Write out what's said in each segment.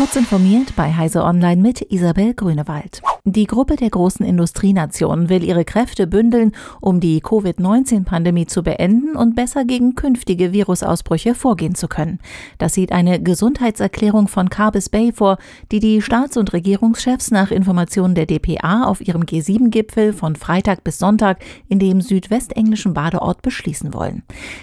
Kurz informiert bei Heise Online mit Isabel Grünewald. Die Gruppe der großen Industrienationen will ihre Kräfte bündeln, um die Covid-19-Pandemie zu beenden und besser gegen künftige Virusausbrüche vorgehen zu können. Das sieht eine Gesundheitserklärung von Carbis Bay vor, die die Staats- und Regierungschefs nach Informationen der DPA auf ihrem G7-Gipfel von Freitag bis Sonntag in dem südwestenglischen Badeort beschließen wollen.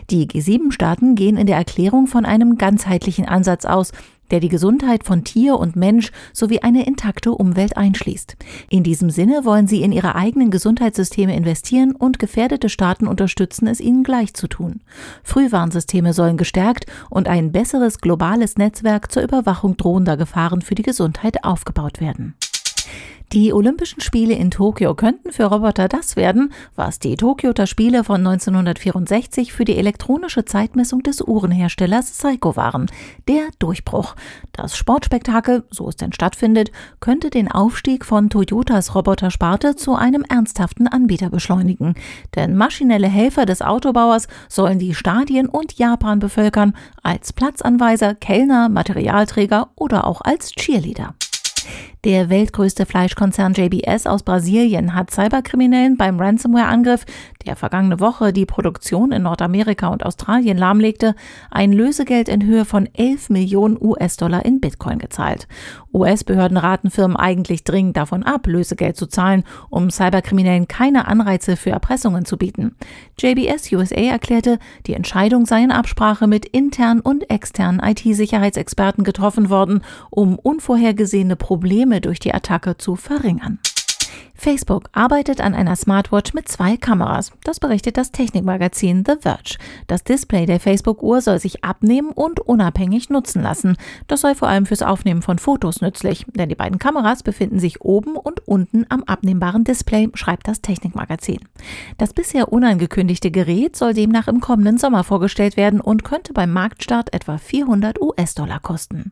Die G7-Staaten gehen in der Erklärung von einem ganzheitlichen Ansatz aus, der die Gesundheit von Tier und Mensch sowie eine intakte Umwelt einschließt. In diesem Sinne wollen sie in ihre eigenen Gesundheitssysteme investieren und gefährdete Staaten unterstützen, es ihnen gleich zu tun. Frühwarnsysteme sollen gestärkt und ein besseres globales Netzwerk zur Überwachung drohender Gefahren für die Gesundheit aufgebaut werden. Die Olympischen Spiele in Tokio könnten für Roboter das werden, was die Tokioter Spiele von 1964 für die elektronische Zeitmessung des Uhrenherstellers Seiko waren. Der Durchbruch. Das Sportspektakel, so es denn stattfindet, könnte den Aufstieg von Toyotas Robotersparte zu einem ernsthaften Anbieter beschleunigen. Denn maschinelle Helfer des Autobauers sollen die Stadien und Japan bevölkern, als Platzanweiser, Kellner, Materialträger oder auch als Cheerleader. Der weltgrößte Fleischkonzern JBS aus Brasilien hat Cyberkriminellen beim Ransomware-Angriff, der vergangene Woche die Produktion in Nordamerika und Australien lahmlegte, ein Lösegeld in Höhe von 11 Millionen US-Dollar in Bitcoin gezahlt. US-Behörden raten Firmen eigentlich dringend davon ab, Lösegeld zu zahlen, um Cyberkriminellen keine Anreize für Erpressungen zu bieten. JBS USA erklärte, die Entscheidung sei in Absprache mit internen und externen IT-Sicherheitsexperten getroffen worden, um unvorhergesehene Probleme durch die Attacke zu verringern. Facebook arbeitet an einer Smartwatch mit zwei Kameras. Das berichtet das Technikmagazin The Verge. Das Display der Facebook-Uhr soll sich abnehmen und unabhängig nutzen lassen. Das sei vor allem fürs Aufnehmen von Fotos nützlich, denn die beiden Kameras befinden sich oben und unten am abnehmbaren Display, schreibt das Technikmagazin. Das bisher unangekündigte Gerät soll demnach im kommenden Sommer vorgestellt werden und könnte beim Marktstart etwa 400 US-Dollar kosten.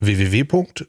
www.bdbos.de